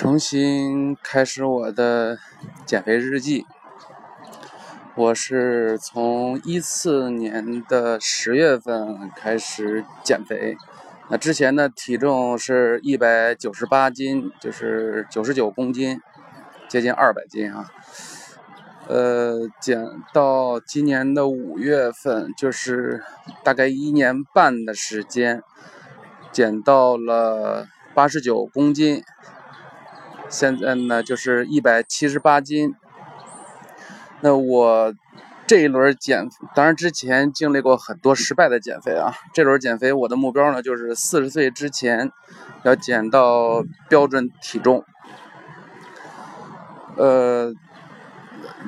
重新开始我的减肥日记。我是从一四年的十月份开始减肥，那之前的体重是一百九十八斤，就是九十九公斤，接近二百斤啊。呃，减到今年的五月份，就是大概一年半的时间，减到了八十九公斤。现在呢，就是一百七十八斤。那我这一轮减，当然之前经历过很多失败的减肥啊。这轮减肥，我的目标呢，就是四十岁之前要减到标准体重。呃，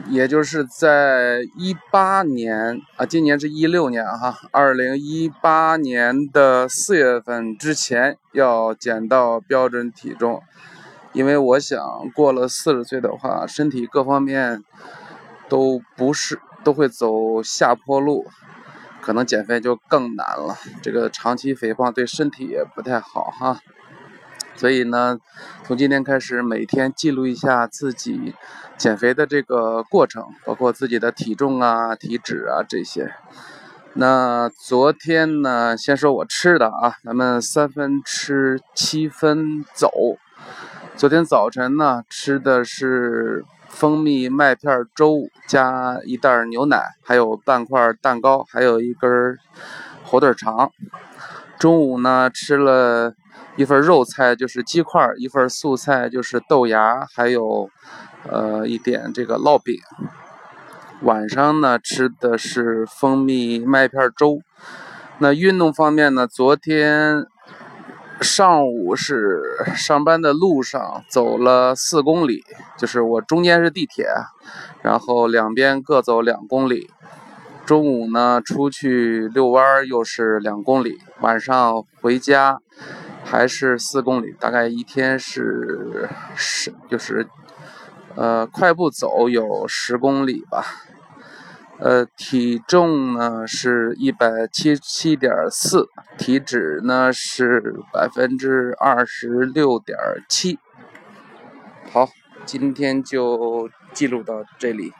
也就是在一八年啊，今年是一六年哈，二零一八年的四月份之前要减到标准体重。因为我想过了四十岁的话，身体各方面都不是都会走下坡路，可能减肥就更难了。这个长期肥胖对身体也不太好哈。所以呢，从今天开始每天记录一下自己减肥的这个过程，包括自己的体重啊、体脂啊这些。那昨天呢，先说我吃的啊，咱们三分吃七分走。昨天早晨呢，吃的是蜂蜜麦片粥加一袋牛奶，还有半块蛋糕，还有一根火腿肠。中午呢，吃了一份肉菜，就是鸡块；一份素菜，就是豆芽，还有呃一点这个烙饼。晚上呢，吃的是蜂蜜麦片粥。那运动方面呢，昨天。上午是上班的路上走了四公里，就是我中间是地铁，然后两边各走两公里。中午呢出去遛弯又是两公里，晚上回家还是四公里，大概一天是十，就是呃快步走有十公里吧。呃，体重呢是一百七七点四，体脂呢是百分之二十六点七。好，今天就记录到这里。